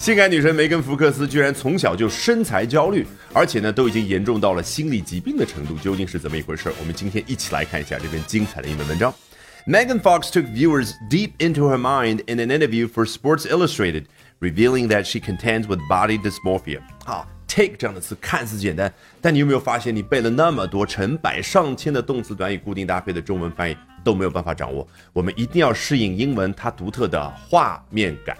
性感女神梅根·福克斯居然从小就身材焦虑，而且呢，都已经严重到了心理疾病的程度，究竟是怎么一回事？我们今天一起来看一下这篇精彩的英文文章。Megan Fox took viewers deep into her mind in an interview for Sports Illustrated, revealing that she contends with body dysmorphia. 好，take 这样的词看似简单，但你有没有发现，你背了那么多成百上千的动词短语固定搭配的中文翻译都没有办法掌握？我们一定要适应英文它独特的画面感。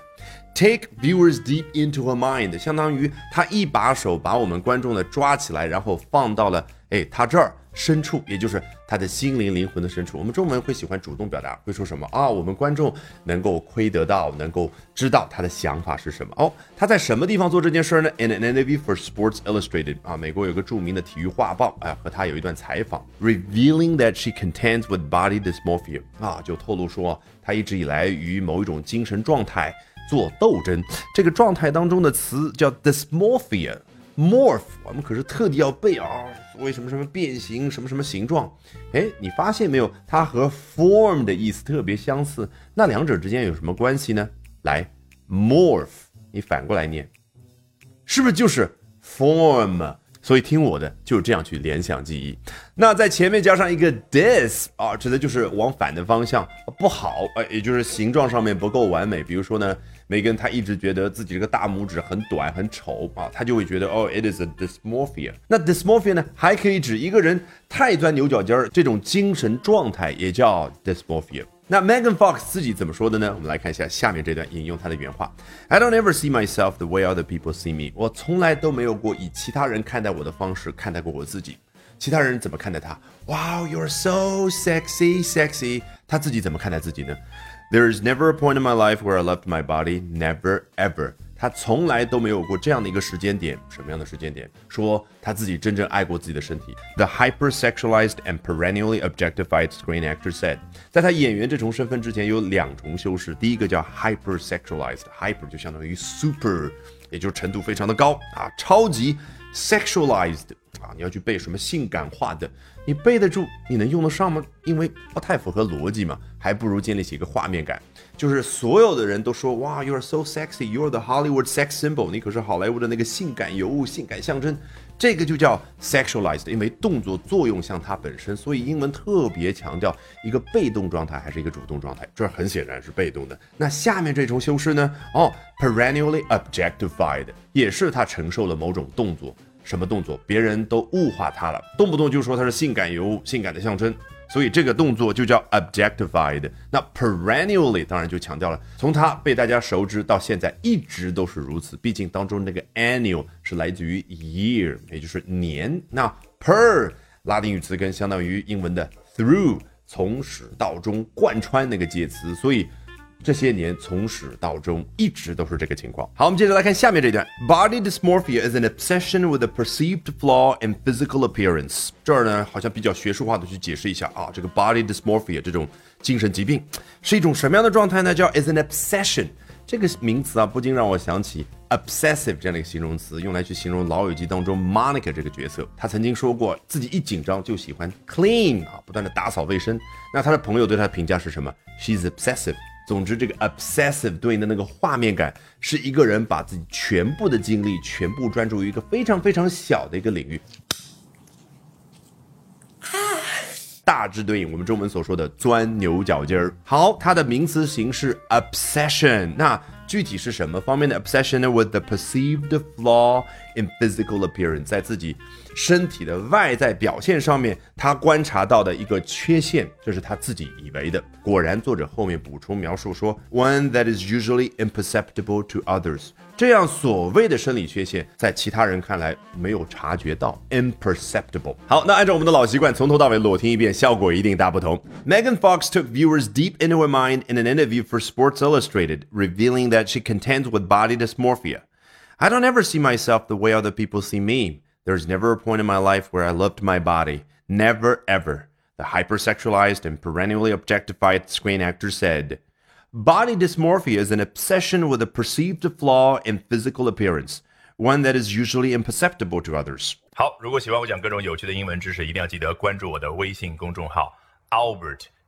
Take viewers deep into her mind，相当于他一把手把我们观众的抓起来，然后放到了哎他这儿深处，也就是他的心灵灵魂的深处。我们中文会喜欢主动表达，会说什么啊？我们观众能够窥得到，能够知道他的想法是什么。哦，他在什么地方做这件事呢？In an interview for Sports Illustrated，啊，美国有个著名的体育画报，哎，和他有一段采访，revealing that she contends with body dysmorphia，啊，就透露说他一直以来与某一种精神状态。做斗争，这个状态当中的词叫 dysmorphia，morph，我们可是特地要背啊，所谓什么什么变形，什么什么形状，哎，你发现没有？它和 form 的意思特别相似，那两者之间有什么关系呢？来，morph，你反过来念，是不是就是 form？所以听我的，就这样去联想记忆。那在前面加上一个 dis 啊，指的就是往反的方向不好，呃，也就是形状上面不够完美。比如说呢，梅根她一直觉得自己这个大拇指很短很丑啊，她就会觉得哦，it is a dysmorphia。那 dysmorphia 呢，还可以指一个人太钻牛角尖儿，这种精神状态也叫 dysmorphia。那 Megan Fox 自己怎么说的呢？我们来看一下下面这段，引用她的原话：I don't ever see myself the way other people see me。我从来都没有过以其他人看待我的方式看待过我自己。其他人怎么看待他？Wow, you're so sexy, sexy。他自己怎么看待自己呢？There is never a point in my life where I loved my body, never ever。他从来都没有过这样的一个时间点，什么样的时间点？说他自己真正爱过自己的身体。The hypersexualized and perennially objectified screen actor said，在他演员这重身份之前有两重修饰，第一个叫 hypersexualized，hyper 就相当于 super，也就是程度非常的高啊，超级 sexualized。 啊，你要去背什么性感化的？你背得住？你能用得上吗？因为不太符合逻辑嘛，还不如建立起一个画面感。就是所有的人都说，哇，you are so sexy，you are the Hollywood sex symbol，你可是好莱坞的那个性感尤物、性感象征。这个就叫 sexualized，因为动作作用像它本身，所以英文特别强调一个被动状态还是一个主动状态。这很显然是被动的。那下面这重修饰呢？哦，perennially objectified，也是他承受了某种动作。什么动作？别人都物化他了，动不动就说他是性感尤物、性感的象征，所以这个动作就叫 objectified。那 perennially 当然就强调了，从它被大家熟知到现在一直都是如此。毕竟当中那个 annual 是来自于 year，也就是年。那 per 拉丁语词根相当于英文的 through，从始到终贯穿那个介词，所以。这些年从始到终一直都是这个情况。好，我们接着来看下面这段。Body dysmorphia is an obsession with a perceived flaw in physical appearance。这儿呢，好像比较学术化的去解释一下啊，这个 body dysmorphia 这种精神疾病是一种什么样的状态呢？叫 is an obsession。这个名词啊，不禁让我想起 obsessive 这样的一个形容词，用来去形容老友记当中 Monica 这个角色。他曾经说过，自己一紧张就喜欢 clean 啊，不断的打扫卫生。那他的朋友对他的评价是什么？She's obsessive。总之，这个 obsessive 对应的那个画面感，是一个人把自己全部的精力全部专注于一个非常非常小的一个领域。大致对应我们中文所说的钻牛角尖儿。好，它的名词形式 obsession，那具体是什么方面的 obsession 呢？With the perceived flaw in physical appearance，在自己。身体的外在表现上面，他观察到的一个缺陷，这是他自己以为的。果然，作者后面补充描述说，one that is usually imperceptible to others。 这样所谓的生理缺陷，在其他人看来没有察觉到，imperceptible。好，那按照我们的老习惯，从头到尾裸听一遍，效果一定大不同。Megan Fox took viewers deep into her mind in an interview for Sports Illustrated, revealing that she contends with body dysmorphia. I don't ever see myself the way other people see me. There's never a point in my life where I loved my body. Never, ever. The hypersexualized and perennially objectified screen actor said. Body dysmorphia is an obsession with a perceived flaw in physical appearance, one that is usually imperceptible to others. 好，如果喜欢我讲各种有趣的英文知识，一定要记得关注我的微信公众号 Albert